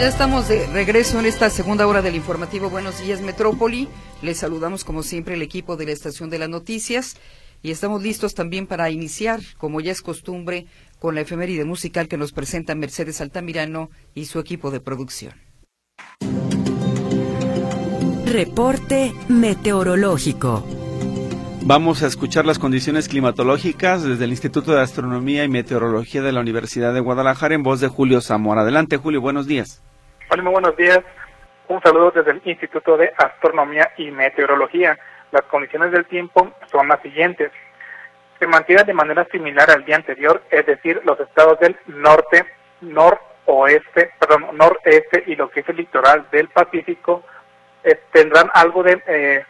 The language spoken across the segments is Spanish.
ya estamos de regreso en esta segunda hora del informativo Buenos Días Metrópoli. Les saludamos como siempre el equipo de la Estación de las Noticias y estamos listos también para iniciar, como ya es costumbre, con la efeméride musical que nos presenta Mercedes Altamirano y su equipo de producción. Reporte meteorológico. Vamos a escuchar las condiciones climatológicas desde el Instituto de Astronomía y Meteorología de la Universidad de Guadalajara en voz de Julio Zamora. Adelante, Julio, buenos días. Hola, muy buenos días. Un saludo desde el Instituto de Astronomía y Meteorología. Las condiciones del tiempo son las siguientes. Se mantiene de manera similar al día anterior, es decir, los estados del norte, noroeste, perdón, noreste y lo que es el litoral del Pacífico eh, tendrán algo de eh,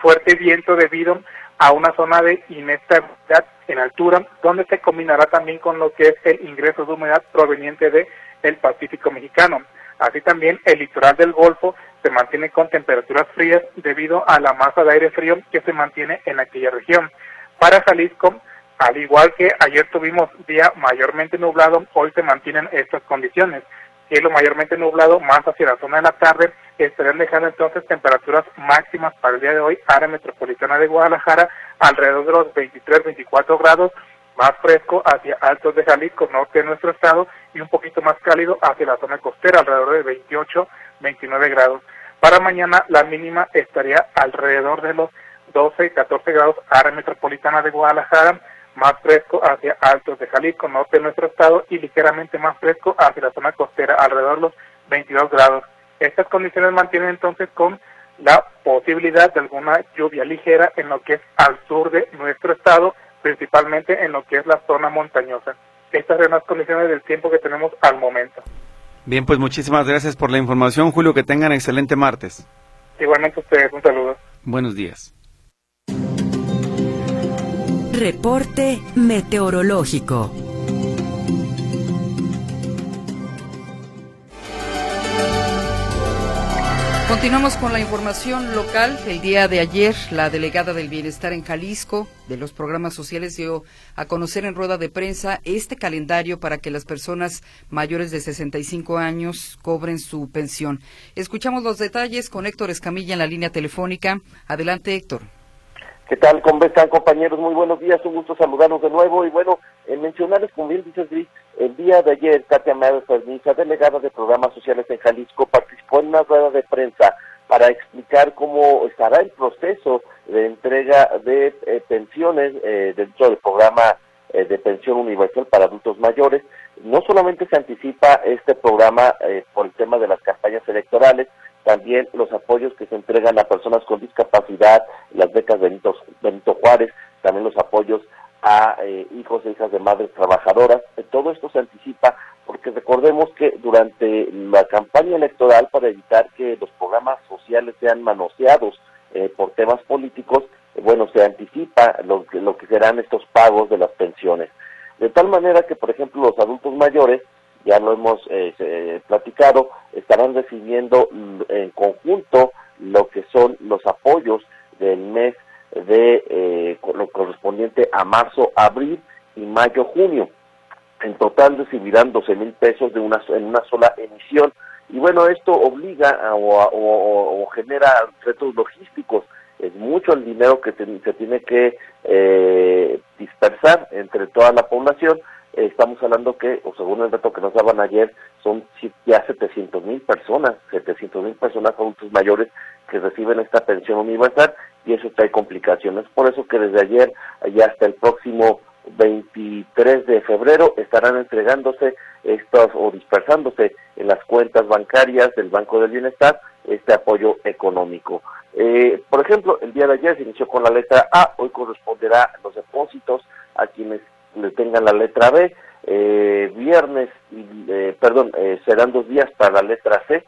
fuerte viento debido a una zona de inestabilidad en altura, donde se combinará también con lo que es el ingreso de humedad proveniente de el Pacífico mexicano. Así también el litoral del Golfo se mantiene con temperaturas frías debido a la masa de aire frío que se mantiene en aquella región. Para Jalisco, al igual que ayer tuvimos día mayormente nublado, hoy se mantienen estas condiciones. Cielo mayormente nublado, más hacia la zona de la tarde, estarán dejando entonces temperaturas máximas para el día de hoy, área metropolitana de Guadalajara, alrededor de los 23-24 grados, más fresco hacia altos de Jalisco, norte de nuestro estado, y un poquito más cálido hacia la zona costera, alrededor de 28-29 grados. Para mañana la mínima estaría alrededor de los 12-14 grados, área metropolitana de Guadalajara, más fresco hacia altos de Jalisco, norte de nuestro estado, y ligeramente más fresco hacia la zona costera, alrededor de los 22 grados. Estas condiciones mantienen entonces con la posibilidad de alguna lluvia ligera en lo que es al sur de nuestro estado, principalmente en lo que es la zona montañosa. Estas son las condiciones del tiempo que tenemos al momento. Bien, pues muchísimas gracias por la información, Julio. Que tengan excelente martes. Igualmente ustedes, un saludo. Buenos días. Reporte meteorológico. Continuamos con la información local. El día de ayer, la delegada del Bienestar en Jalisco de los programas sociales dio a conocer en rueda de prensa este calendario para que las personas mayores de 65 años cobren su pensión. Escuchamos los detalles con Héctor Escamilla en la línea telefónica. Adelante, Héctor. ¿Qué tal? ¿Cómo están, compañeros? Muy buenos días. Un gusto saludarlos de nuevo. Y bueno, en mencionarles, como bien dices, Gris, el día de ayer, Katia Márquez Perniza, delegada de Programas Sociales en Jalisco, participó en una rueda de prensa para explicar cómo estará el proceso de entrega de eh, pensiones eh, dentro del programa eh, de pensión universal para adultos mayores. No solamente se anticipa este programa por el tema de las campañas electorales, también los apoyos que se entregan a personas con discapacidad, las becas Benito, Benito Juárez, también los apoyos a eh, hijos e hijas de madres trabajadoras. Eh, todo esto se anticipa porque recordemos que durante la campaña electoral, para evitar que los programas sociales sean manoseados eh, por temas políticos, bueno, se anticipa lo que, lo que serán estos pagos de las pensiones. De tal manera que, por ejemplo, los adultos mayores, ya lo hemos platicado, estarán recibiendo en conjunto lo que son los apoyos del mes de eh, lo correspondiente a marzo, abril y mayo, junio. En total recibirán 12 mil pesos de una, en una sola emisión. Y bueno, esto obliga o, genera retos logísticos. Es mucho el dinero que se tiene que eh, dispersar entre toda la población. Estamos hablando que, o según el reto que nos daban ayer, son ya 700 mil personas, 700 mil personas adultos mayores que reciben esta pensión universal y eso trae complicaciones. Por eso que desde ayer y hasta el próximo 23 de febrero estarán entregándose estos o dispersándose en las cuentas bancarias del Banco del Bienestar este apoyo económico. Eh, por ejemplo, el día de ayer se inició con la letra A, hoy corresponderá los depósitos a quienes le tengan la letra B. Eh, viernes, eh, perdón, serán dos días para la letra C,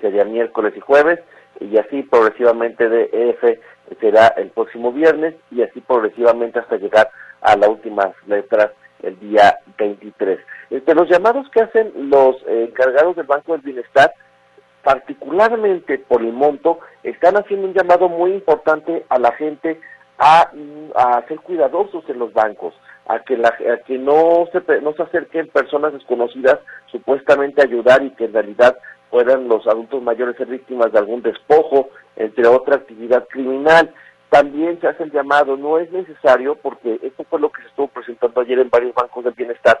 sería miércoles y jueves, y así progresivamente de F será el próximo viernes y así progresivamente hasta llegar a las últimas letras el día 23. Entre los llamados que hacen los eh, encargados del Banco del Bienestar, particularmente por el monto, están haciendo un llamado muy importante a la gente a, ser cuidadosos en los bancos, a que, la, a que no, se, no se acerquen personas desconocidas supuestamente a ayudar y que en realidad puedan los adultos mayores ser víctimas de algún despojo, entre otra actividad criminal. También se hace el llamado, no es necesario, porque esto fue lo que se estuvo presentando ayer en varios bancos del bienestar.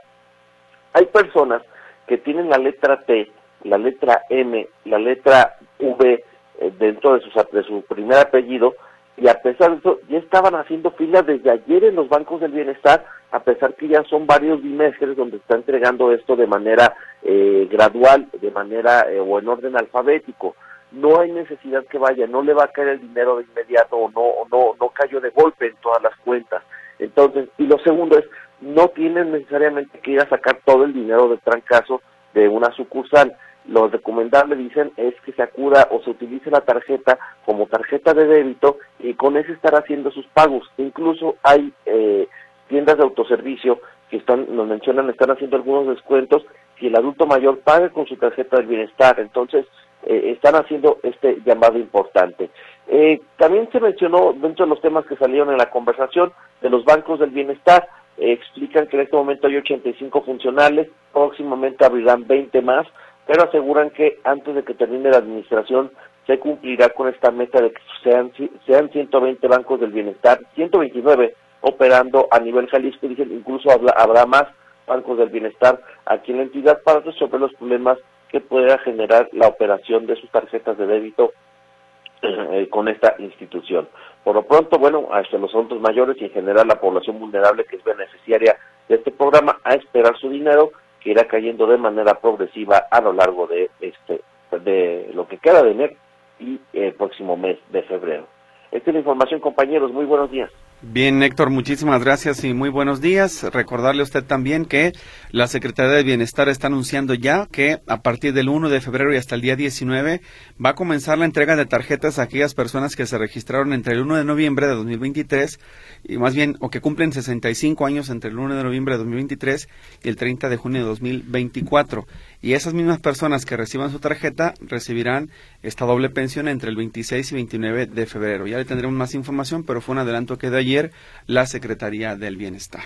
Hay personas que tienen la letra T, la letra M, la letra V eh, dentro de su, de su primer apellido, y a pesar de eso, ya estaban haciendo fila desde ayer en los bancos del bienestar, a pesar que ya son varios bimestres donde está entregando esto de manera eh, gradual, de manera eh, o en orden alfabético. No hay necesidad que vaya, no le va a caer el dinero de inmediato o no, o no, no cayó de golpe en todas las cuentas. Entonces, y lo segundo es, no tienen necesariamente que ir a sacar todo el dinero de trancazo de una sucursal lo recomendable, dicen, es que se acuda o se utilice la tarjeta como tarjeta de débito y con eso estar haciendo sus pagos. Incluso hay eh, tiendas de autoservicio que están, nos mencionan, están haciendo algunos descuentos si el adulto mayor paga con su tarjeta del bienestar. Entonces, eh, están haciendo este llamado importante. Eh, también se mencionó dentro de los temas que salieron en la conversación de los bancos del bienestar, explican que en este momento hay 85 funcionales, próximamente abrirán 20 más, pero aseguran que antes de que termine la administración se cumplirá con esta meta de que sean, sean 120 bancos del bienestar, 129 operando a nivel Jalisco, dicen incluso habrá más bancos del bienestar aquí en la entidad para resolver los problemas que pueda generar la operación de sus tarjetas de débito eh, con esta institución. Por lo pronto, bueno, hasta los adultos mayores y en general la población vulnerable que es beneficiaria de este programa a esperar su dinero que irá cayendo de manera progresiva a lo largo de este de lo que queda de enero y el próximo mes de febrero. Esta es la información, compañeros. Muy buenos días. Bien, Héctor, muchísimas gracias y muy buenos días. Recordarle a usted también que la Secretaría de Bienestar está anunciando ya que a partir del 1 de febrero y hasta el día 19 va a comenzar la entrega de tarjetas a aquellas personas que se registraron entre el 1 de noviembre de 2023 y más bien o que cumplen 65 años entre el 1 de noviembre de 2023 y el 30 de junio de 2024. Y esas mismas personas que reciban su tarjeta recibirán esta doble pensión entre el 26 y 29 de febrero. Ya le tendremos más información, pero fue un adelanto que de ayer la Secretaría del Bienestar.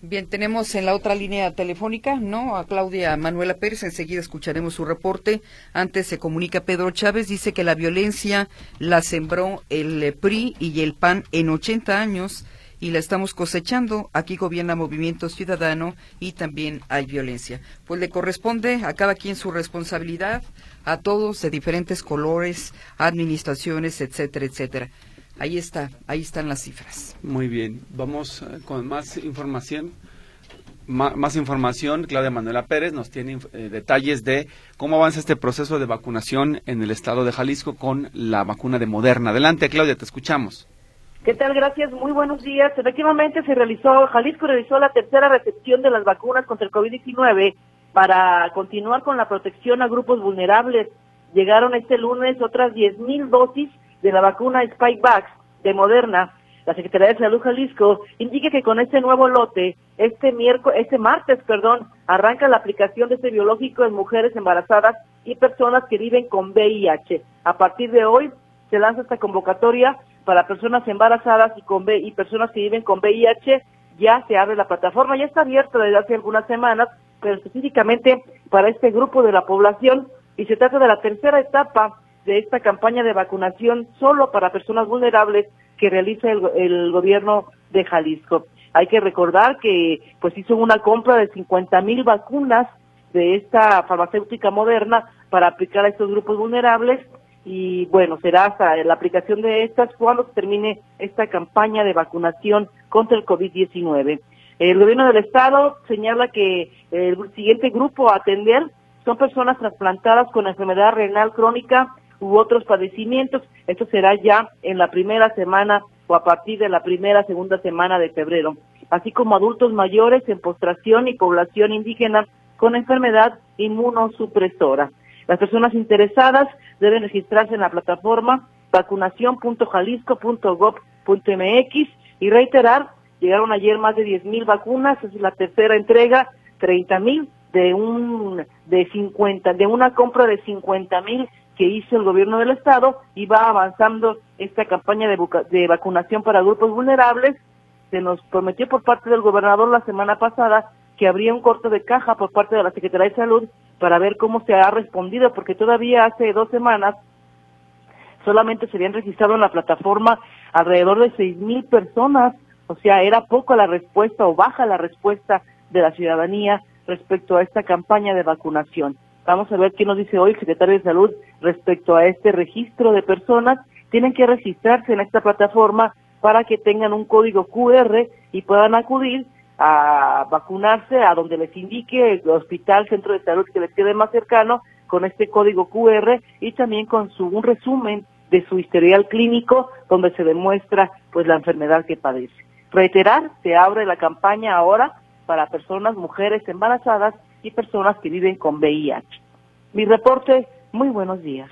Bien, tenemos en la otra línea telefónica, ¿no? A Claudia Manuela Pérez, enseguida escucharemos su reporte. Antes se comunica Pedro Chávez, dice que la violencia la sembró el PRI y el PAN en 80 años y la estamos cosechando. Aquí gobierna Movimiento Ciudadano y también hay violencia. Pues le corresponde a cada quien su responsabilidad, a todos de diferentes colores, administraciones, etcétera, etcétera. Ahí está, ahí están las cifras. Muy bien, vamos eh, con más información. más información, Claudia Manuela Pérez nos tiene eh, detalles de cómo avanza este proceso de vacunación en el estado de Jalisco con la vacuna de Moderna. Adelante, Claudia, te escuchamos. ¿Qué tal? Gracias. Muy buenos días. Efectivamente, se realizó, Jalisco realizó la tercera recepción de las vacunas contra el COVID-19 para continuar con la protección a grupos vulnerables. Llegaron este lunes otras 10.000 dosis de la vacuna Spikevax de Moderna. La Secretaría de Salud Jalisco indica que con este nuevo lote, este miércoles, este martes, perdón, arranca la aplicación de este biológico en mujeres embarazadas y personas que viven con VIH. A partir de hoy se lanza esta convocatoria para personas embarazadas y con y personas que viven con VIH. Ya se abre la plataforma, ya está abierta desde hace algunas semanas, pero específicamente para este grupo de la población y se trata de la tercera etapa de esta campaña de vacunación solo para personas vulnerables que realiza el, gobierno de Jalisco. Hay que recordar que pues hizo una compra de 50 mil vacunas de esta farmacéutica moderna para aplicar a estos grupos vulnerables y bueno, será hasta la aplicación de estas cuando termine esta campaña de vacunación contra el COVID-19. El gobierno del estado señala que el siguiente grupo a atender son personas trasplantadas con enfermedad renal crónica u otros padecimientos. Esto será ya en la primera semana o a partir de la primera, segunda semana de febrero, así como adultos mayores en postración y población indígena con enfermedad inmunosupresora. Las personas interesadas deben registrarse en la plataforma vacunación.jalisco.gov.mx y reiterar, llegaron ayer más de 10.000 vacunas, es la tercera entrega, 30.000 de un de 50 de una compra de 50.000 que hizo el gobierno del estado y va avanzando esta campaña de, de vacunación para grupos vulnerables. Se nos prometió por parte del gobernador la semana pasada que habría un corte de caja por parte de la Secretaría de Salud para ver cómo se ha respondido, porque todavía hace dos semanas solamente se habían registrado en la plataforma alrededor de seis mil personas, o sea, era poco la respuesta o baja la respuesta de la ciudadanía respecto a esta campaña de vacunación. Vamos a ver qué nos dice hoy el secretario de Salud respecto a este registro de personas. Tienen que registrarse en esta plataforma para que tengan un código QR y puedan acudir a vacunarse a donde les indique el hospital, centro de salud que les quede más cercano con este código QR y también con su un resumen de su historial clínico donde se demuestra pues la enfermedad que padece. Reiterar, se abre la campaña ahora para personas, mujeres embarazadas y personas que viven con VIH. Mi reporte, muy buenos días.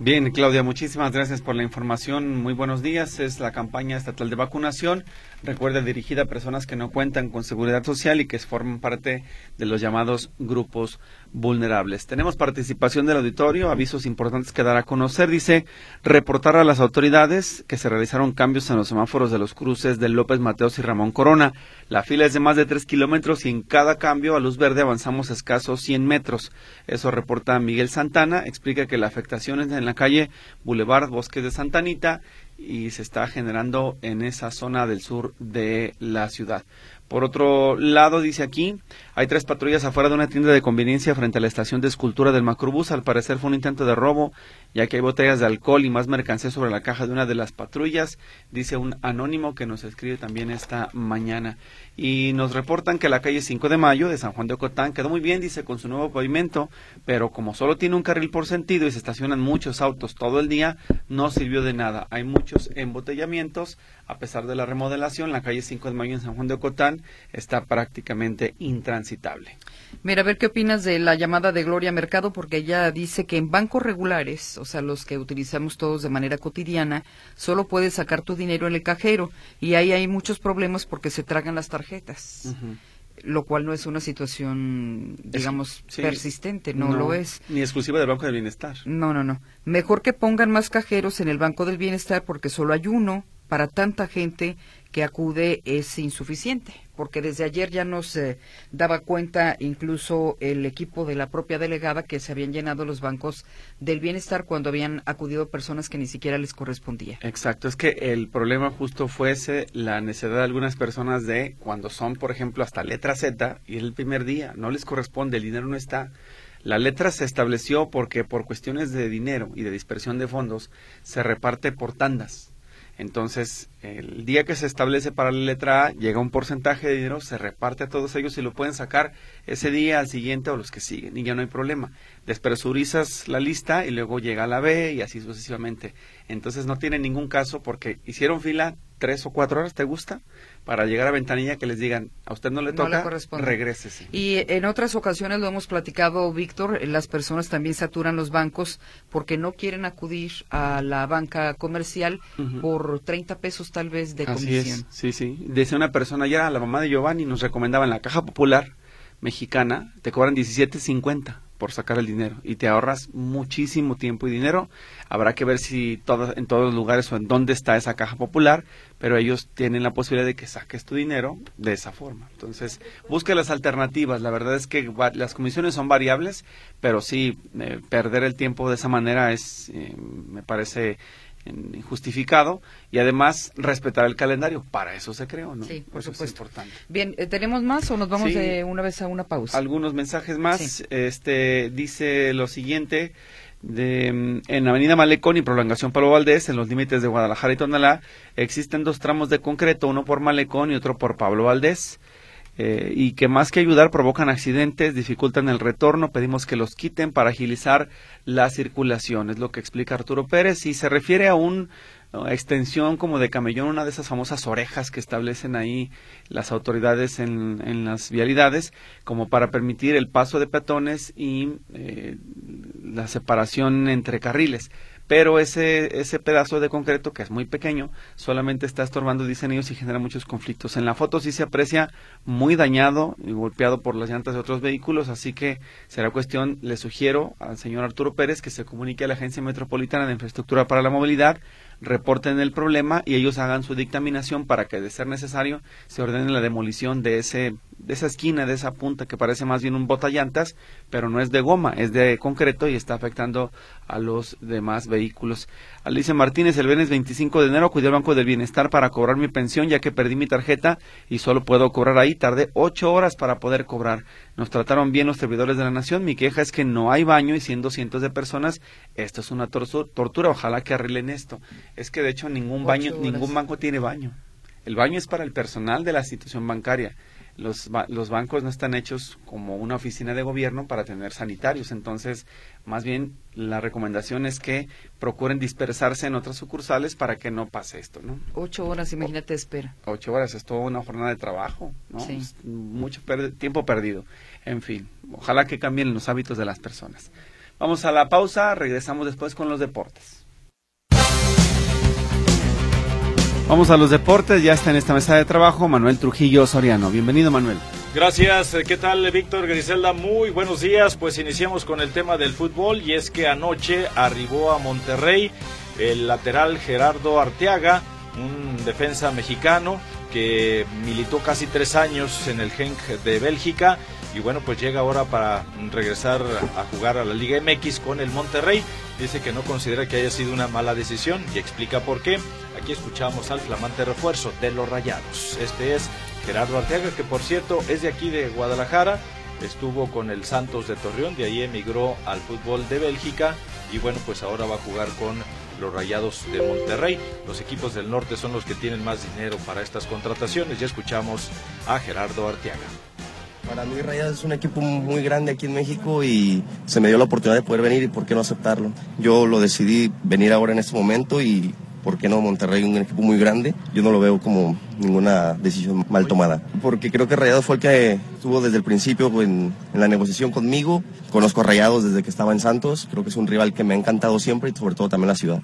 Bien, Claudia, muchísimas gracias por la información. Muy buenos días. Es la campaña estatal de vacunación. Recuerda, dirigida a personas que no cuentan con seguridad social y que forman parte de los llamados grupos vulnerables. Tenemos participación del auditorio, avisos importantes que dar a conocer. Dice, reportar a las autoridades que se realizaron cambios en los semáforos de los cruces de López Mateos y Ramón Corona. La fila es de más de tres kilómetros y en cada cambio a luz verde avanzamos escasos 100 metros. Eso reporta Miguel Santana. Explica que la afectación es en la calle Boulevard Bosques de Santanita y se está generando en esa zona del sur de la ciudad. Por otro lado, dice aquí, hay tres patrullas afuera de una tienda de conveniencia frente a la estación de escultura del Macrobús. Al parecer fue un intento de robo, ya que hay botellas de alcohol y más mercancía sobre la caja de una de las patrullas, dice un anónimo que nos escribe también esta mañana. Y nos reportan que la calle 5 de Mayo de San Juan de Ocotán quedó muy bien, dice, con su nuevo pavimento, pero como solo tiene un carril por sentido y se estacionan muchos autos todo el día, no sirvió de nada. Hay muchos embotellamientos, a pesar de la remodelación, la calle 5 de Mayo en San Juan de Ocotán está prácticamente intransitable. Mira, a ver qué opinas de la llamada de Gloria Mercado, porque ella dice que en bancos regulares, o sea, los que utilizamos todos de manera cotidiana, solo puedes sacar tu dinero en el cajero y ahí hay muchos problemas porque se tragan las tarjetas. Lo cual no es una situación, digamos, persistente, no, lo es. Ni exclusiva del Banco del Bienestar. No, no, no. Mejor que pongan más cajeros en el Banco del Bienestar porque solo hay uno para tanta gente que acude es insuficiente, porque desde ayer ya nos daba cuenta incluso el equipo de la propia delegada que se habían llenado los bancos del bienestar cuando habían acudido personas que ni siquiera les correspondía. Exacto, es que el problema justo fuese la necesidad de algunas personas de cuando son, por ejemplo, hasta letra Z y el primer día, no les corresponde, el dinero no está. La letra se estableció porque por cuestiones de dinero y de dispersión de fondos se reparte por tandas. Entonces, el día que se establece para la letra A, llega un porcentaje de dinero, se reparte a todos ellos y lo pueden sacar ese día, al siguiente o los que siguen, y ya no hay problema. Despresurizas la lista y luego llega la B y así sucesivamente. Entonces, no tiene ningún caso porque hicieron fila tres o cuatro horas, ¿te gusta? Para llegar a ventanilla que les digan, a usted no le toca, regrésese. Y en otras ocasiones lo hemos platicado, Víctor, las personas también saturan los bancos porque no quieren acudir a la banca comercial por 30 pesos tal vez de Así comisión. Es. Sí, sí. Decía una persona, ya la mamá de Giovanni nos recomendaba en la Caja Popular Mexicana, te cobran 17.50 por sacar el dinero y te ahorras muchísimo tiempo y dinero. Habrá que ver si todo, en todos los lugares o en dónde está esa caja popular, pero ellos tienen la posibilidad de que saques tu dinero de esa forma. Entonces, busca las alternativas. La verdad es que las comisiones son variables, pero sí, eh, perder el tiempo de esa manera es, eh, me parece injustificado y además respetar el calendario. Para eso se creó, ¿no? Sí, por supuesto. Es importante. Bien, eh, ¿tenemos más o nos vamos de una vez a una pausa? Algunos mensajes más. Este dice lo siguiente. De, mm, en Avenida Malecón y Prolongación Palo Valdés, en los límites de Guadalajara y Tonalá, existen dos tramos de concreto, uno por Malecón y otro por Pablo Valdés. Eh, y que más que ayudar provocan accidentes, dificultan el retorno, pedimos que los quiten para agilizar la circulación, es lo que explica Arturo Pérez, y se refiere a una extensión como de camellón, una de esas famosas orejas que establecen ahí las autoridades en, en las vialidades, como para permitir el paso de peatones y eh, la separación entre carriles pero ese, ese pedazo de concreto, que es muy pequeño, solamente está estorbando, dicen y genera muchos conflictos. En la foto sí se aprecia muy dañado y golpeado por las llantas de otros vehículos, así que será cuestión, le sugiero al señor Arturo Pérez que se comunique a la Agencia Metropolitana de Infraestructura para la Movilidad, reporten el problema y ellos hagan su dictaminación para que, de ser necesario, se ordene la demolición de ese de esa esquina, de esa punta que parece más bien un botallantas, pero no es de goma, es de concreto y está afectando a los demás vehículos. Alicia Martínez, el viernes 25 de enero cuidé el Banco del Bienestar para cobrar mi pensión ya que perdí mi tarjeta y solo puedo cobrar ahí. Tardé ocho horas para poder cobrar. Nos trataron bien los servidores de la nación. Mi queja es que no hay baño y siendo cientos de personas, esto es una tortura. Ojalá que arreglen esto. Es que de hecho ningún baño, ningún banco tiene baño. El baño es para el personal de la institución bancaria los, los bancos no están hechos como una oficina de gobierno para tener sanitarios. Entonces, más bien, la recomendación es que procuren dispersarse en otras sucursales para que no pase esto, ¿no? Ocho horas, imagínate, espera. Ocho horas, es toda una jornada de trabajo, ¿no? mucho tiempo perdido. En fin, ojalá que cambien los hábitos de las personas. Vamos a la pausa, regresamos después con los deportes. Vamos a los deportes, ya está en esta mesa de trabajo Manuel Trujillo Soriano. Bienvenido Manuel. Gracias, ¿qué tal Víctor Griselda? Muy buenos días, pues iniciamos con el tema del fútbol y es que anoche arribó a Monterrey el lateral Gerardo Arteaga, un defensa mexicano que militó casi tres años en el Genk de Bélgica y bueno, pues llega ahora para regresar a jugar a la Liga MX con el Monterrey. Dice que no considera que haya sido una mala decisión y explica por qué. Aquí escuchamos al flamante refuerzo de los Rayados. Este es Gerardo Arteaga, que por cierto es de aquí de Guadalajara. Estuvo con el Santos de Torreón, de ahí emigró al fútbol de Bélgica y bueno, pues ahora va a jugar con los Rayados de Monterrey. Los equipos del norte son los que tienen más dinero para estas contrataciones. Ya escuchamos a Gerardo Arteaga. Para mí Rayados es un equipo muy grande aquí en México y se me dio la oportunidad de poder venir y por qué no aceptarlo. Yo lo decidí venir ahora en este momento y por qué no Monterrey, un equipo muy grande. Yo no lo veo como ninguna decisión mal tomada. Porque creo que Rayados fue el que estuvo desde el principio en, en la negociación conmigo. Conozco a Rayados desde que estaba en Santos. Creo que es un rival que me ha encantado siempre y sobre todo también la ciudad.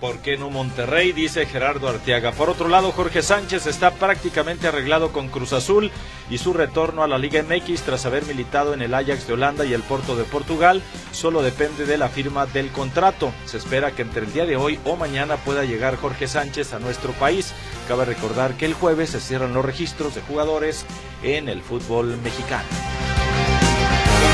¿Por qué no Monterrey? Dice Gerardo Arteaga. Por otro lado, Jorge Sánchez está prácticamente arreglado con Cruz Azul y su retorno a la Liga MX tras haber militado en el Ajax de Holanda y el Porto de Portugal solo depende de la firma del contrato. Se espera que entre el día de hoy o mañana pueda llegar Jorge Sánchez a nuestro país. Cabe recordar que el jueves se cierran los registros de jugadores en el fútbol mexicano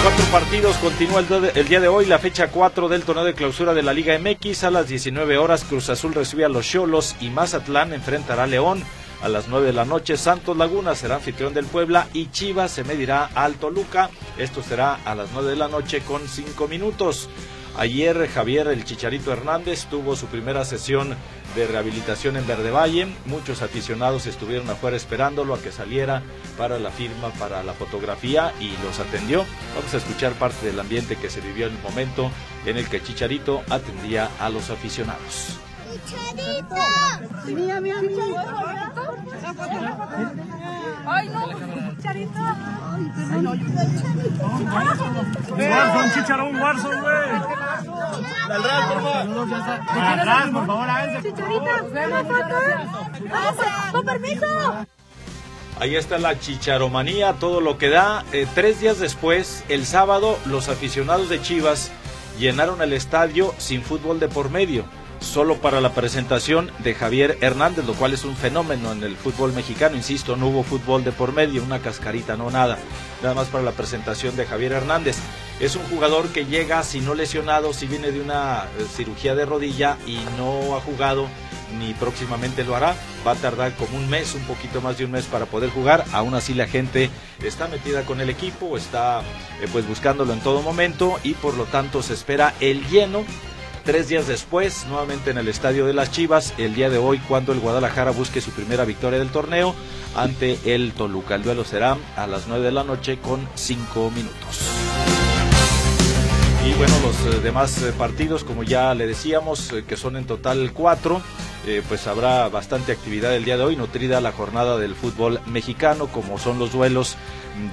cuatro partidos continúa el, día de hoy la fecha 4 del torneo de clausura de la Liga MX. A las 19 horas Cruz Azul recibe a los Cholos y Mazatlán enfrentará a León. A las 9 de la noche Santos Laguna será anfitrión del Puebla y Chivas se medirá al Toluca. Esto será a las 9 de la noche con 5 minutos. Ayer Javier el Chicharito Hernández tuvo su primera sesión de rehabilitación en Verde Valle. Muchos aficionados estuvieron afuera esperándolo a que saliera para la firma, para la fotografía y los atendió. Vamos a escuchar parte del ambiente que se vivió en el momento en el que Chicharito atendía a los aficionados. ¡Chicharito! ¡Mira, mira, ¡Ay, no! ¡Chicharito! ¡Ay, no! ¡Warzone, chicharón, Warzone, güey! ¡Al Real, por favor! ¡Al por favor, ¡Chicharito! ¡Una foto! ¡Con permiso! Ahí está la chicharomanía, todo lo que da. Eh, tres días después, el sábado, los aficionados de Chivas llenaron el estadio sin fútbol de por medio solo para la presentación de Javier Hernández, lo cual es un fenómeno en el fútbol mexicano. Insisto, no hubo fútbol de por medio, una cascarita, no nada. Nada más para la presentación de Javier Hernández. Es un jugador que llega, si no lesionado, si viene de una eh, cirugía de rodilla y no ha jugado ni próximamente lo hará. Va a tardar como un mes, un poquito más de un mes para poder jugar. Aún así la gente está metida con el equipo, está eh, pues buscándolo en todo momento y por lo tanto se espera el lleno Tres días después, nuevamente en el Estadio de las Chivas, el día de hoy, cuando el Guadalajara busque su primera victoria del torneo ante el Toluca. El duelo será a las 9 de la noche con 5 minutos. Y bueno, los eh, demás eh, partidos, como ya le decíamos, eh, que son en total cuatro, pues habrá bastante actividad el día de hoy, nutrida la jornada del fútbol mexicano, como son los duelos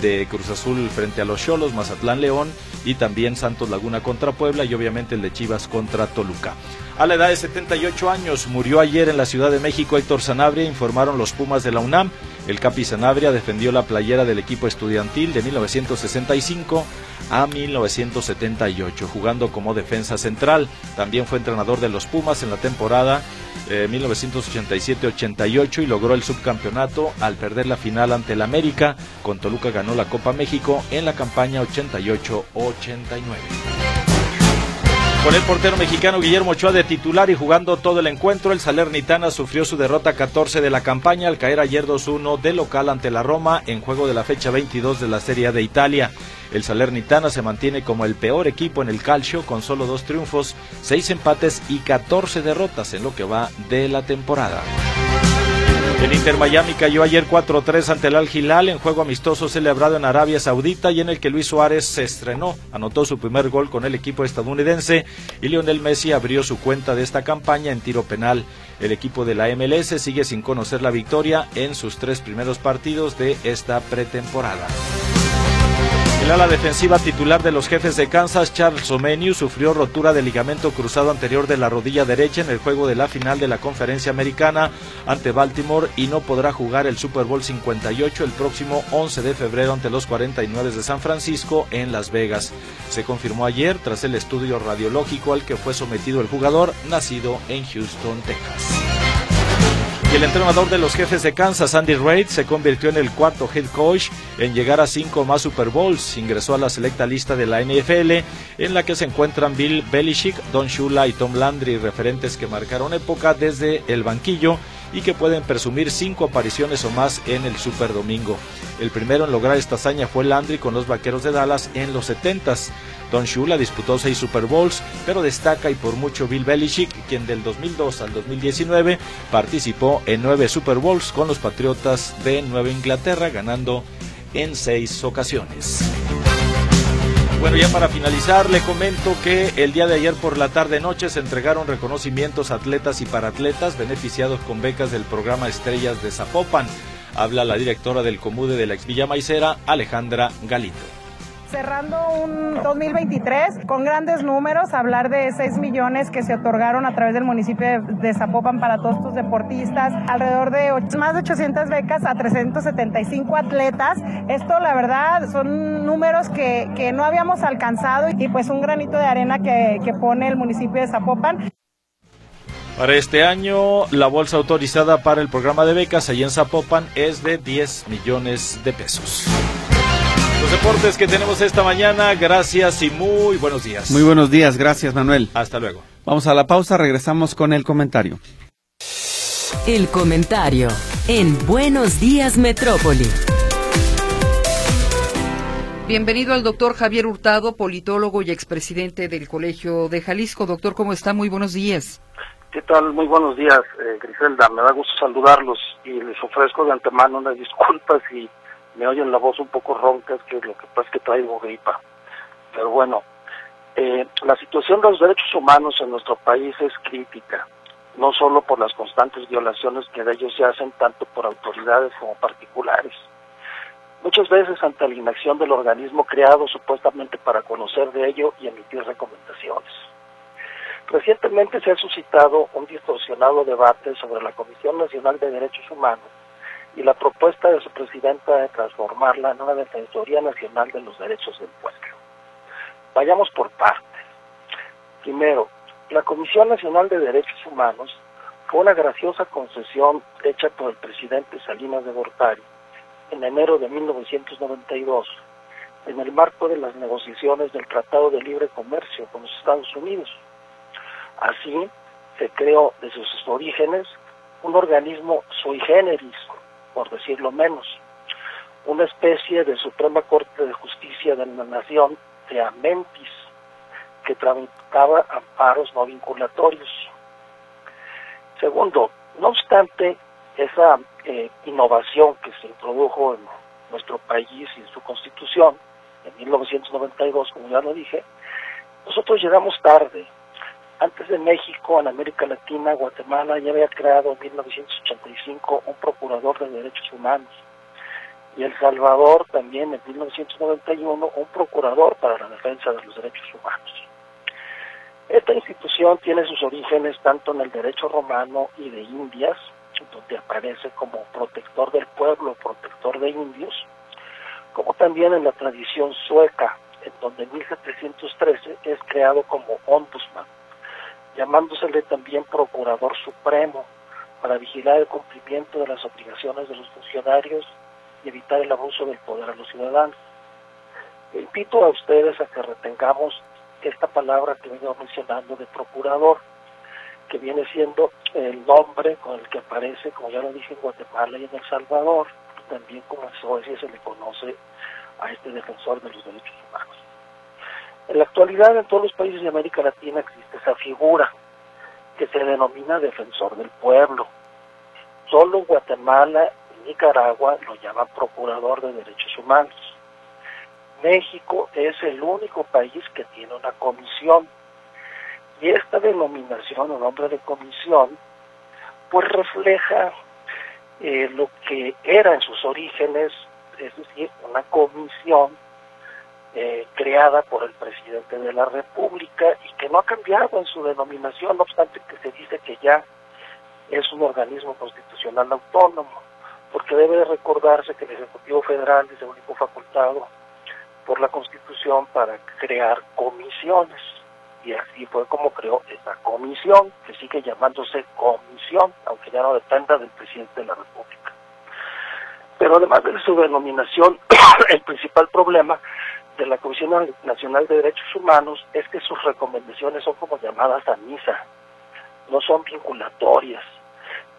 de Cruz Azul frente a los Cholos, Mazatlán León y también Santos Laguna contra Puebla y obviamente el de Chivas contra Toluca. A la edad de 78 años murió ayer en la Ciudad de México Héctor Sanabria, informaron los Pumas de la UNAM. El Capi Sanabria defendió la playera del equipo estudiantil de 1965 a 1978, jugando como defensa central. También fue entrenador de los Pumas en la temporada 1987-88 eh, y logró el subcampeonato al perder la final ante el América Con Toluca ganó la Copa México en la campaña 88-89. Con el portero mexicano Guillermo Ochoa de titular y jugando todo el encuentro, el Salernitana sufrió su derrota 14 de la campaña al caer ayer 2-1 de local ante la Roma en juego de la fecha 22 de la Serie de Italia. El Salernitana se mantiene como el peor equipo en el calcio con solo dos triunfos, seis empates y 14 derrotas en lo que va de la temporada. El Inter Miami cayó ayer 4-3 ante el Al Hilal en juego amistoso celebrado en Arabia Saudita y en el que Luis Suárez se estrenó, anotó su primer gol con el equipo estadounidense y Lionel Messi abrió su cuenta de esta campaña en tiro penal. El equipo de la MLS sigue sin conocer la victoria en sus tres primeros partidos de esta pretemporada. El ala defensiva titular de los jefes de Kansas, Charles Omeniu, sufrió rotura del ligamento cruzado anterior de la rodilla derecha en el juego de la final de la conferencia americana ante Baltimore y no podrá jugar el Super Bowl 58 el próximo 11 de febrero ante los 49 de San Francisco en Las Vegas. Se confirmó ayer tras el estudio radiológico al que fue sometido el jugador nacido en Houston, Texas. Y el entrenador de los jefes de Kansas, Andy Reid, se convirtió en el cuarto head coach en llegar a cinco más Super Bowls. Ingresó a la selecta lista de la NFL, en la que se encuentran Bill Belichick, Don Shula y Tom Landry, referentes que marcaron época desde el banquillo y que pueden presumir cinco apariciones o más en el Super Domingo. El primero en lograr esta hazaña fue Landry con los Vaqueros de Dallas en los 70s. Don Shula disputó seis Super Bowls, pero destaca y por mucho Bill Belichick, quien del 2002 al 2019 participó en nueve Super Bowls con los Patriotas de Nueva Inglaterra, ganando en seis ocasiones. Bueno, ya para finalizar, le comento que el día de ayer por la tarde-noche se entregaron reconocimientos a atletas y paratletas beneficiados con becas del programa Estrellas de Zapopan. Habla la directora del Comude de la ex Villa Maicera, Alejandra Galito cerrando un 2023 con grandes números, hablar de 6 millones que se otorgaron a través del municipio de Zapopan para todos estos deportistas, alrededor de más de 800 becas a 375 atletas. Esto la verdad son números que, que no habíamos alcanzado y pues un granito de arena que, que pone el municipio de Zapopan. Para este año, la bolsa autorizada para el programa de becas allá en Zapopan es de 10 millones de pesos. Los deportes que tenemos esta mañana, gracias y muy buenos días. Muy buenos días, gracias Manuel. Hasta luego. Vamos a la pausa, regresamos con el comentario. El comentario en Buenos Días Metrópoli. Bienvenido al doctor Javier Hurtado, politólogo y expresidente del Colegio de Jalisco. Doctor, ¿cómo está? Muy buenos días. ¿Qué tal? Muy buenos días, eh, Griselda. Me da gusto saludarlos y les ofrezco de antemano unas disculpas y me oyen la voz un poco ronca, es que lo que pasa es que traigo gripa. Pero bueno, eh, la situación de los derechos humanos en nuestro país es crítica, no solo por las constantes violaciones que de ellos se hacen tanto por autoridades como particulares. Muchas veces ante la inacción del organismo creado supuestamente para conocer de ello y emitir recomendaciones. Recientemente se ha suscitado un distorsionado debate sobre la Comisión Nacional de Derechos Humanos y la propuesta de su presidenta de transformarla en una Defensoría Nacional de los Derechos del Pueblo. Vayamos por partes. Primero, la Comisión Nacional de Derechos Humanos fue una graciosa concesión hecha por el presidente Salinas de Gortari en enero de 1992 en el marco de las negociaciones del Tratado de Libre Comercio con los Estados Unidos. Así se creó desde sus orígenes un organismo sui generis por decirlo menos, una especie de Suprema Corte de Justicia de la Nación de Amentis, que tramitaba amparos no vinculatorios. Segundo, no obstante esa eh, innovación que se introdujo en nuestro país y en su constitución en 1992, como ya lo dije, nosotros llegamos tarde antes de México, en América Latina, Guatemala ya había creado en 1985 un procurador de derechos humanos. Y El Salvador también en 1991 un procurador para la defensa de los derechos humanos. Esta institución tiene sus orígenes tanto en el derecho romano y de Indias, donde aparece como protector del pueblo, protector de indios, como también en la tradición sueca, en donde en 1713 es creado como ombudsman llamándosele también Procurador Supremo para vigilar el cumplimiento de las obligaciones de los funcionarios y evitar el abuso del poder a los ciudadanos. Invito a ustedes a que retengamos esta palabra que vengo mencionando de procurador, que viene siendo el nombre con el que aparece, como ya lo dije, en Guatemala y en El Salvador, también como en Suecia se le conoce a este defensor de los derechos humanos. En la actualidad en todos los países de América Latina existe esa figura que se denomina defensor del pueblo. Solo Guatemala y Nicaragua lo llaman procurador de derechos humanos. México es el único país que tiene una comisión y esta denominación o nombre de comisión pues refleja eh, lo que era en sus orígenes, es decir, una comisión eh, creada por el presidente de la República y que no ha cambiado en su denominación, no obstante que se dice que ya es un organismo constitucional autónomo, porque debe recordarse que el Ejecutivo Federal es el único facultado por la Constitución para crear comisiones. Y así fue como creó esa comisión, que sigue llamándose comisión, aunque ya no dependa del presidente de la República. Pero además de su denominación, el principal problema de la Comisión Nacional de Derechos Humanos es que sus recomendaciones son como llamadas a misa, no son vinculatorias.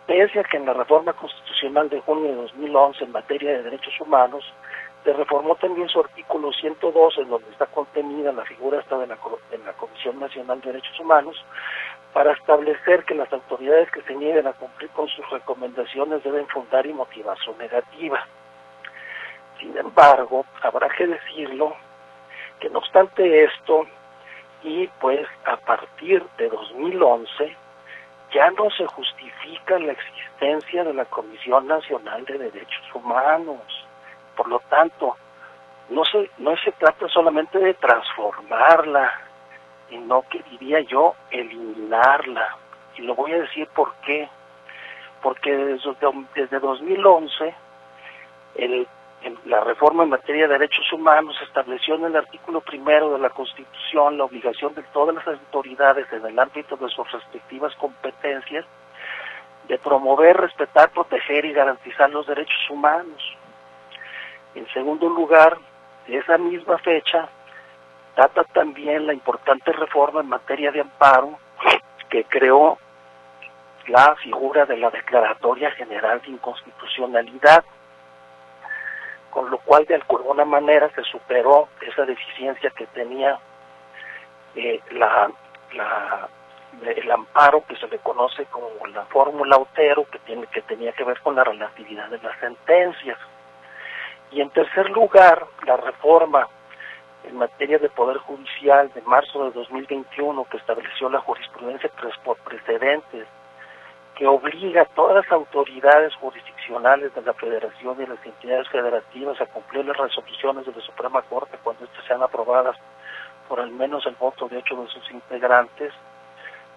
Pese a que en la reforma constitucional de junio de 2011 en materia de derechos humanos se reformó también su artículo 102 en donde está contenida la figura esta de la, de la Comisión Nacional de Derechos Humanos para establecer que las autoridades que se nieguen a cumplir con sus recomendaciones deben fundar y motivar su negativa. Sin embargo, habrá que decirlo que no obstante esto, y pues a partir de 2011, ya no se justifica la existencia de la Comisión Nacional de Derechos Humanos. Por lo tanto, no se, no se trata solamente de transformarla, sino que diría yo eliminarla. Y lo voy a decir por qué. Porque desde, desde 2011 el la reforma en materia de derechos humanos estableció en el artículo primero de la Constitución la obligación de todas las autoridades en el ámbito de sus respectivas competencias de promover, respetar, proteger y garantizar los derechos humanos. En segundo lugar, esa misma fecha, data también la importante reforma en materia de amparo que creó la figura de la Declaratoria General de Inconstitucionalidad con lo cual de alguna manera se superó esa deficiencia que tenía eh, la, el amparo que se le conoce como la fórmula Otero, que, tiene, que tenía que ver con la relatividad de las sentencias. Y en tercer lugar, la reforma en materia de Poder Judicial de marzo de 2021, que estableció la jurisprudencia por precedentes que obliga a todas las autoridades jurisdiccionales de la Federación y las entidades federativas a cumplir las resoluciones de la Suprema Corte cuando éstas sean aprobadas por al menos el voto de ocho de sus integrantes,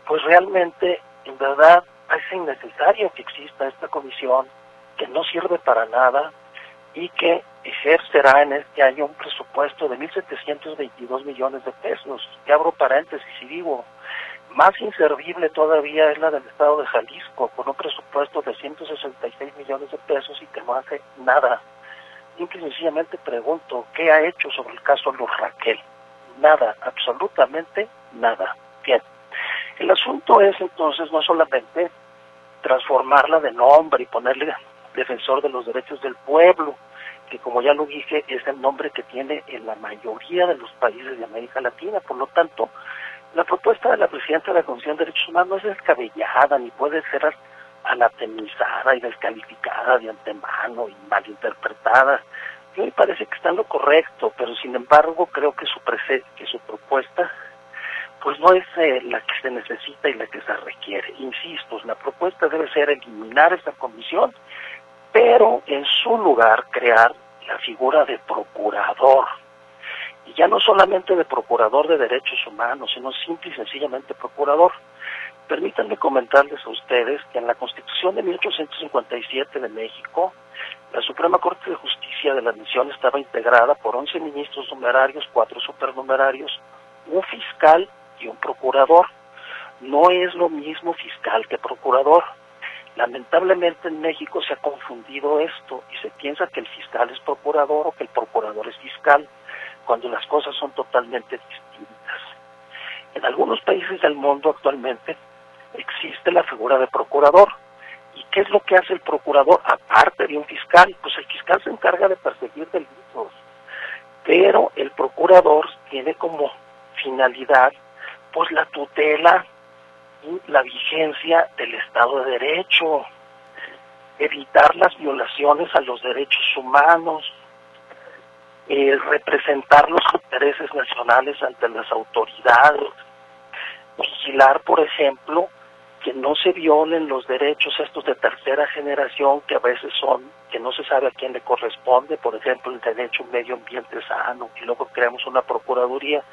pues realmente, en verdad, es innecesario que exista esta comisión que no sirve para nada y que ejercerá en este año un presupuesto de 1.722 millones de pesos. Y abro paréntesis y digo, más inservible todavía es la del Estado de Jalisco, con un presupuesto de 166 millones de pesos y que no hace nada. Simple y sencillamente pregunto, ¿qué ha hecho sobre el caso Luz Raquel? Nada, absolutamente nada. Bien, el asunto es entonces no solamente transformarla de nombre y ponerle defensor de los derechos del pueblo, que como ya lo dije es el nombre que tiene en la mayoría de los países de América Latina, por lo tanto, la propuesta de la presidenta de la Comisión de Derechos Humanos no es descabellada ni puede ser anatemizada y descalificada de antemano y malinterpretada. A mí me parece que está en lo correcto, pero sin embargo creo que su, que su propuesta pues no es eh, la que se necesita y la que se requiere. Insisto, la propuesta debe ser eliminar esta comisión, pero en su lugar crear la figura de procurador y ya no solamente de procurador de derechos humanos, sino simple y sencillamente procurador. Permítanme comentarles a ustedes que en la Constitución de 1857 de México, la Suprema Corte de Justicia de la Nación estaba integrada por 11 ministros numerarios, cuatro supernumerarios, un fiscal y un procurador. No es lo mismo fiscal que procurador. Lamentablemente en México se ha confundido esto y se piensa que el fiscal es procurador o que el procurador es fiscal, cuando las cosas son totalmente distintas. En algunos países del mundo actualmente existe la figura de procurador. ¿Y qué es lo que hace el procurador aparte de un fiscal? Pues el fiscal se encarga de perseguir delitos, pero el procurador tiene como finalidad pues la tutela la vigencia del Estado de Derecho, evitar las violaciones a los derechos humanos, eh, representar los intereses nacionales ante las autoridades, vigilar, por ejemplo, que no se violen los derechos estos de tercera generación que a veces son, que no se sabe a quién le corresponde, por ejemplo, el derecho a un medio ambiente sano, y luego creamos una Procuraduría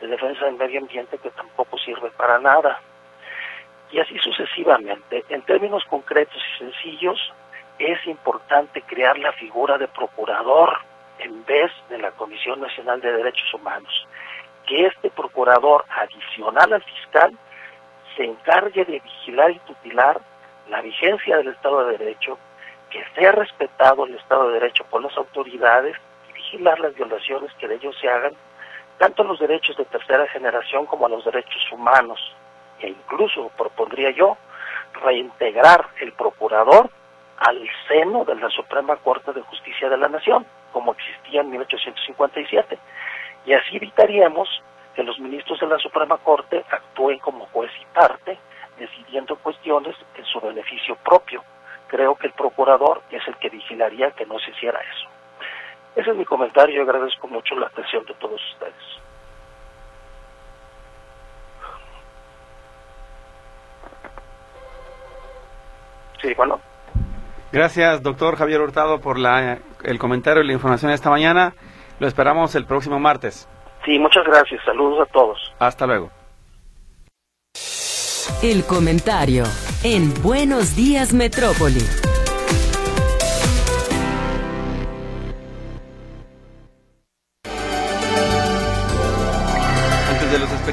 de Defensa del Medio Ambiente que tampoco sirve para nada y así sucesivamente. En términos concretos y sencillos, es importante crear la figura de procurador en vez de la Comisión Nacional de Derechos Humanos. Que este procurador, adicional al fiscal, se encargue de vigilar y tutelar la vigencia del Estado de Derecho, que sea respetado el Estado de Derecho por las autoridades y vigilar las violaciones que de ellos se hagan, tanto a los derechos de tercera generación como a los derechos humanos e incluso propondría yo reintegrar el procurador al seno de la Suprema Corte de Justicia de la Nación, como existía en 1857. Y así evitaríamos que los ministros de la Suprema Corte actúen como juez y parte, decidiendo cuestiones en su beneficio propio. Creo que el procurador es el que vigilaría que no se hiciera eso. Ese es mi comentario y agradezco mucho la atención de todos ustedes. Sí, bueno. Gracias, doctor Javier Hurtado, por la, el comentario y la información esta mañana. Lo esperamos el próximo martes. Sí, muchas gracias. Saludos a todos. Hasta luego. El comentario en Buenos Días Metrópoli.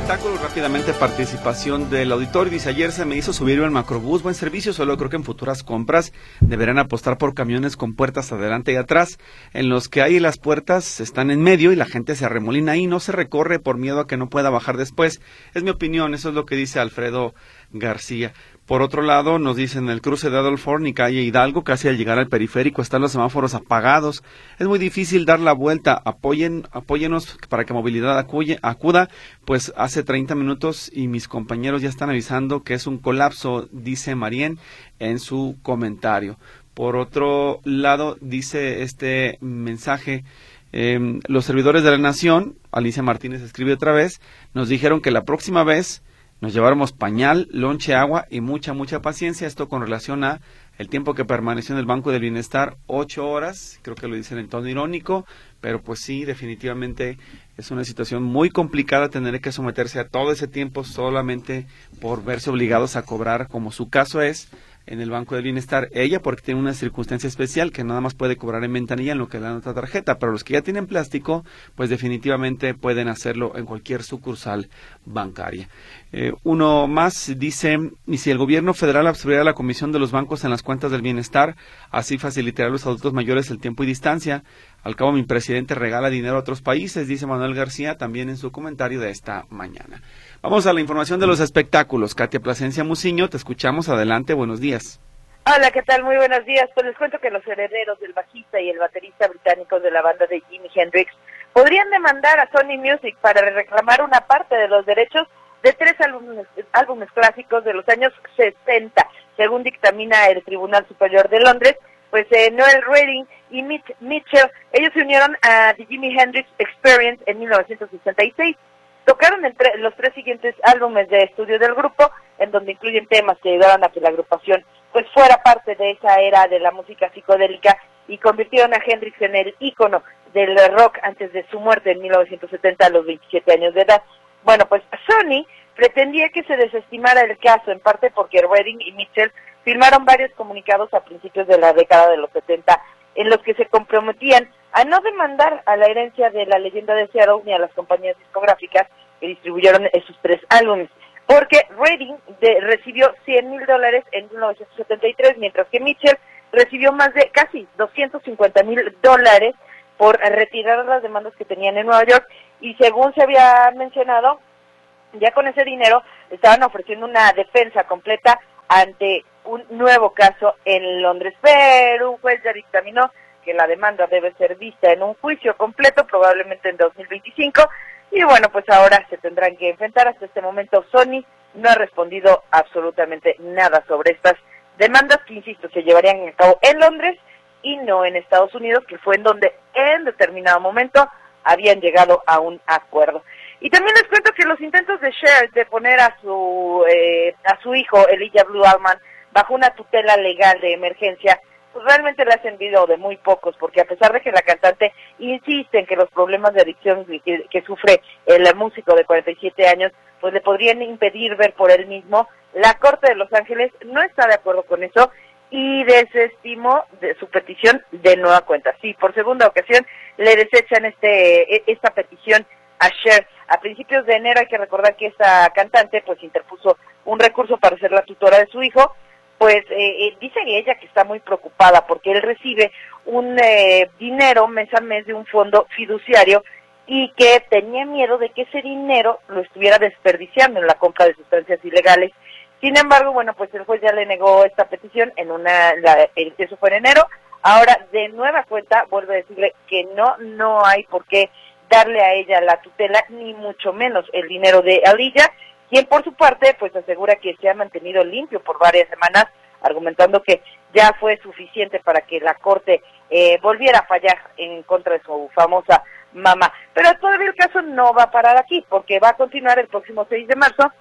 Espectáculos, rápidamente participación del auditorio. Dice, ayer se me hizo subirme al macrobús, buen servicio, solo creo que en futuras compras deberán apostar por camiones con puertas adelante y atrás, en los que hay las puertas están en medio y la gente se arremolina ahí, no se recorre por miedo a que no pueda bajar después. Es mi opinión, eso es lo que dice Alfredo García. Por otro lado, nos dicen el cruce de Adolf Horn y calle Hidalgo, casi al llegar al periférico, están los semáforos apagados. Es muy difícil dar la vuelta. Apoyen, apóyenos para que movilidad acuda, pues hace 30 minutos y mis compañeros ya están avisando que es un colapso, dice Marien en su comentario. Por otro lado, dice este mensaje, em, los servidores de la Nación, Alicia Martínez escribe otra vez, nos dijeron que la próxima vez nos lleváramos pañal, lonche, agua y mucha, mucha paciencia. Esto con relación a el tiempo que permaneció en el Banco del Bienestar, ocho horas, creo que lo dicen en tono irónico, pero pues sí, definitivamente es una situación muy complicada tener que someterse a todo ese tiempo solamente por verse obligados a cobrar, como su caso es, en el Banco del Bienestar. Ella porque tiene una circunstancia especial que nada más puede cobrar en ventanilla en lo que le dan otra tarjeta, pero los que ya tienen plástico, pues definitivamente pueden hacerlo en cualquier sucursal bancaria. Eh, uno más dice, y si el gobierno federal absorbiera la comisión de los bancos en las cuentas del bienestar, así facilitará a los adultos mayores el tiempo y distancia. Al cabo, mi presidente regala dinero a otros países, dice Manuel García también en su comentario de esta mañana. Vamos a la información de los espectáculos. Katia Plasencia Muciño, te escuchamos. Adelante, buenos días. Hola, ¿qué tal? Muy buenos días. Pues les cuento que los herederos del bajista y el baterista británico de la banda de Jimi Hendrix podrían demandar a Sony Music para reclamar una parte de los derechos de tres álbumes, álbumes clásicos de los años 60, según dictamina el Tribunal Superior de Londres. Pues eh, Noel Redding y Mitch Mitchell, ellos se unieron a The Jimi Hendrix Experience en 1966 Tocaron entre los tres siguientes álbumes de estudio del grupo, en donde incluyen temas que ayudaron a que la agrupación pues fuera parte de esa era de la música psicodélica y convirtieron a Hendrix en el ícono del rock antes de su muerte en 1970 a los 27 años de edad. Bueno, pues Sony pretendía que se desestimara el caso, en parte porque Redding y Mitchell firmaron varios comunicados a principios de la década de los 70 en los que se comprometían a no demandar a la herencia de la leyenda de Seattle ni a las compañías discográficas que distribuyeron esos tres álbumes. porque Redding recibió 100 mil dólares en 1973, mientras que Mitchell recibió más de casi 250 mil dólares por retirar las demandas que tenían en Nueva York y según se había mencionado, ya con ese dinero estaban ofreciendo una defensa completa ante un nuevo caso en Londres, pero un juez ya dictaminó que la demanda debe ser vista en un juicio completo, probablemente en 2025, y bueno, pues ahora se tendrán que enfrentar. Hasta este momento Sony no ha respondido absolutamente nada sobre estas demandas que, insisto, se llevarían a cabo en Londres y no en Estados Unidos, que fue en donde en determinado momento habían llegado a un acuerdo. Y también les cuento que los intentos de Cher de poner a su eh, a su hijo Elijah Blue Allman bajo una tutela legal de emergencia pues realmente le hacen video de muy pocos porque a pesar de que la cantante insiste en que los problemas de adicción que, que sufre el músico de 47 años pues le podrían impedir ver por él mismo la Corte de Los Ángeles no está de acuerdo con eso y desestimó de su petición de nueva cuenta. Sí, por segunda ocasión le desechan este e, esta petición a Cher. A principios de enero hay que recordar que esta cantante pues interpuso un recurso para ser la tutora de su hijo, pues eh, eh dice ella que está muy preocupada porque él recibe un eh, dinero mes a mes de un fondo fiduciario y que tenía miedo de que ese dinero lo estuviera desperdiciando en la compra de sustancias ilegales. Sin embargo, bueno, pues el juez ya le negó esta petición en una, la, el eso fue en enero. Ahora, de nueva cuenta, vuelve a decirle que no, no hay por qué darle a ella la tutela, ni mucho menos el dinero de Alilla, quien por su parte, pues asegura que se ha mantenido limpio por varias semanas, argumentando que ya fue suficiente para que la Corte eh, volviera a fallar en contra de su famosa mamá. Pero todavía el caso no va a parar aquí, porque va a continuar el próximo 6 de marzo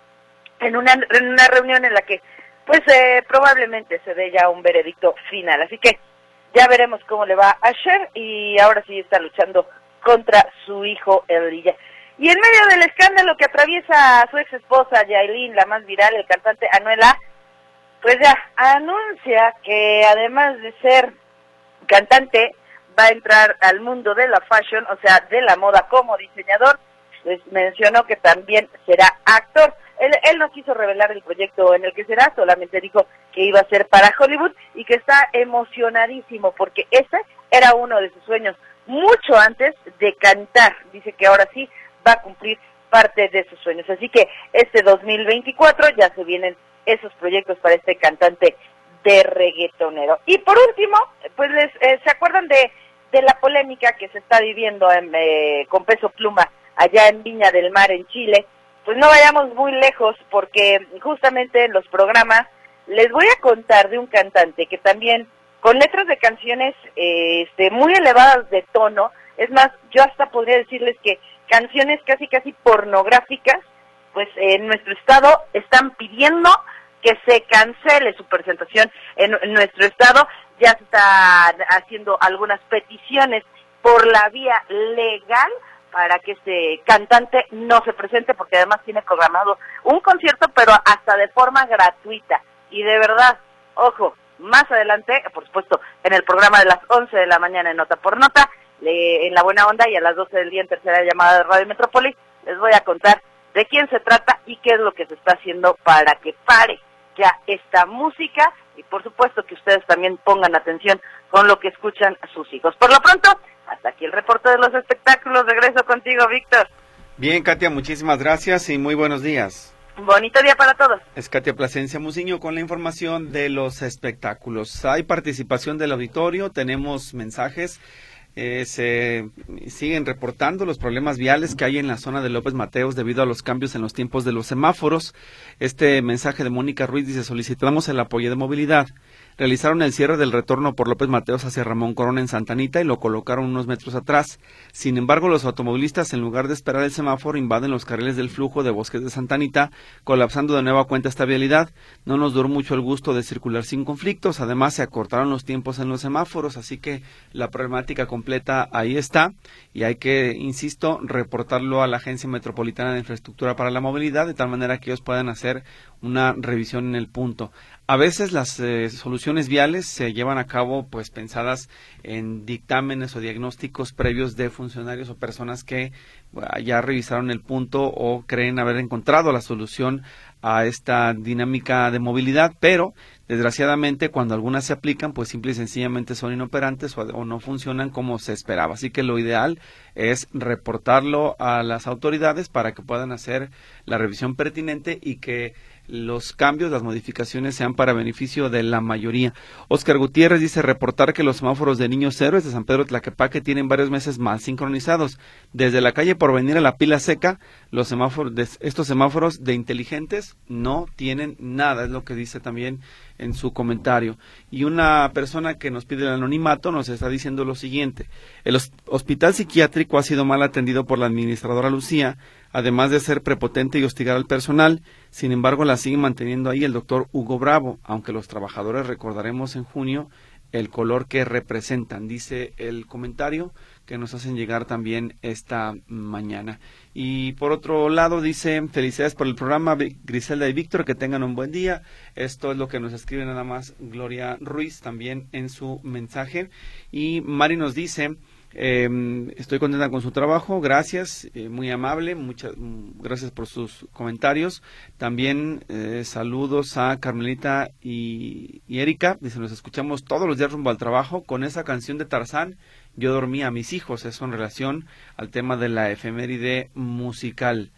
en una, en una reunión en la que pues eh, probablemente se dé ya un veredicto final. Así que ya veremos cómo le va a Cher y ahora sí está luchando contra su hijo Elilla. Y en medio del escándalo que atraviesa a su ex esposa Yailin, la más viral, el cantante Anuela, pues ya anuncia que además de ser cantante, va a entrar al mundo de la fashion, o sea, de la moda como diseñador. Les mencionó que también será actor. Él, él, no quiso revelar el proyecto en el que será, solamente dijo que iba a ser para Hollywood y que está emocionadísimo porque ese era uno de sus sueños mucho antes de cantar. Dice que ahora sí va a cumplir parte de sus sueños. Así que este 2024 ya se vienen esos proyectos para este cantante de reggaetonero. Y por último, pues les, eh, ¿se acuerdan de, de la polémica que se está viviendo en, eh, con peso pluma allá en Viña del Mar, en Chile? Pues no vayamos muy lejos porque justamente en los programas les voy a contar de un cantante que también con letras de canciones eh, este, muy elevadas de tono, es más, yo hasta podría decirles que canciones casi casi pornográficas, pues en nuestro estado están pidiendo que se cancele su presentación en, nuestro estado. Ya se están haciendo algunas peticiones por la vía legal para que este cantante no se presente porque además tiene programado un concierto pero hasta de forma gratuita y de verdad, ojo, más adelante, por supuesto, en el programa de las 11 de la mañana en Nota por Nota, en La Buena Onda y a las 12 del día en tercera llamada de Radio Metrópolis, les voy a contar de quién se trata y qué es lo que se está haciendo para que pare ya esta música y por supuesto que ustedes también pongan atención con lo que escuchan a sus hijos. Por lo pronto, hasta aquí el reporte de los espectáculos. Regreso contigo, Víctor. Bien, Katia, muchísimas gracias y muy buenos días. Bonito día para todos. Es Katia Plasencia Musiño con la información de los espectáculos. Hay participación del auditorio, tenemos mensajes. Eh, se siguen reportando los problemas viales que hay en la zona de López Mateos debido a los cambios en los tiempos de los semáforos. Este mensaje de Mónica Ruiz dice solicitamos el apoyo de movilidad realizaron el cierre del retorno por López Mateos hacia Ramón Corona en Santanita y lo colocaron unos metros atrás. Sin embargo, los automovilistas, en lugar de esperar el semáforo, invaden los carriles del flujo de bosques de Santanita, colapsando de nueva cuenta esta vialidad. No nos duró mucho el gusto de circular sin conflictos. Además, se acortaron los tiempos en los semáforos, así que la problemática completa ahí está y hay que, insisto, reportarlo a la Agencia Metropolitana de Infraestructura para la Movilidad, de tal manera que ellos puedan hacer una revisión en el punto. A veces las eh, soluciones viales se llevan a cabo pues pensadas en dictámenes o diagnósticos previos de funcionarios o personas que ya revisaron el punto o creen haber encontrado la solución a esta dinámica de movilidad, pero desgraciadamente cuando algunas se aplican, pues simple y sencillamente son inoperantes o, no funcionan como se esperaba. Así que lo ideal es reportarlo a las autoridades para que puedan hacer la revisión pertinente y que los cambios, las modificaciones sean para beneficio de la mayoría. Oscar Gutiérrez dice reportar que los semáforos de niños héroes de San Pedro Tlaquepaque tienen varios meses mal sincronizados. Desde la calle por venir a la pila seca, los semáforos, de, estos semáforos de inteligentes no tienen nada, es lo que dice también en su comentario. Y una persona que nos pide el anonimato nos está diciendo lo siguiente. El hospital psiquiátrico ha sido mal atendido por la administradora Lucía, además de ser prepotente y hostigar al personal. Sin embargo, la sigue manteniendo ahí el doctor Hugo Bravo, aunque los trabajadores recordaremos en junio el color que representan, dice el comentario que nos hacen llegar también esta mañana. Y por otro lado dice, felicidades por el programa Griselda y Víctor, que tengan un buen día. Esto es lo que nos escribe nada más Gloria Ruiz también en su mensaje. Y Mari nos dice, eh, estoy contenta con su trabajo, gracias, eh, muy amable, muchas gracias por sus comentarios. También eh, saludos a Carmelita y, y, Erika, dice, nos escuchamos todos los días rumbo al trabajo con esa canción de Tarzán, Yo dormía a mis hijos, eso en relación al tema de la efeméride musical.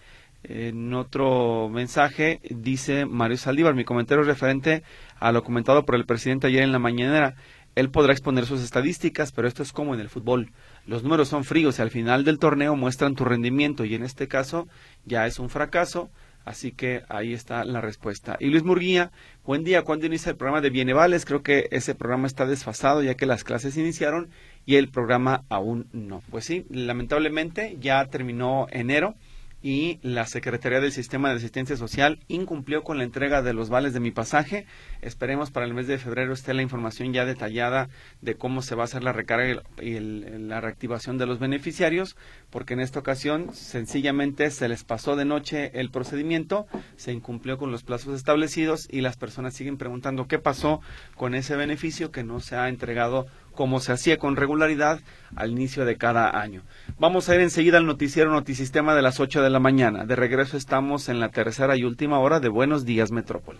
En otro mensaje dice Mario Saldívar, mi comentario es referente a lo comentado por el presidente ayer en la mañanera. Él podrá exponer sus estadísticas, pero esto es como en el fútbol. Los números son fríos y al final del torneo muestran tu rendimiento y en este caso ya es un fracaso. Así que ahí está la respuesta. Y Luis Murguía, buen día. ¿Cuándo inicia el programa de Bienevales? Creo que ese programa está desfasado ya que las clases iniciaron y el programa aún no. Pues sí, lamentablemente ya terminó enero y la Secretaría del Sistema de Asistencia Social incumplió con la entrega de los vales de mi pasaje. Esperemos para el mes de febrero esté la información ya detallada de cómo se va a hacer la recarga y la reactivación de los beneficiarios, porque en esta ocasión sencillamente se les pasó de noche el procedimiento, se incumplió con los plazos establecidos y las personas siguen preguntando qué pasó con ese beneficio que no se ha entregado como se hacía con regularidad al inicio de cada año. Vamos a ir enseguida al noticiero Notisistema de las 8 de la mañana. De regreso estamos en la tercera y última hora de Buenos Días Metrópoli.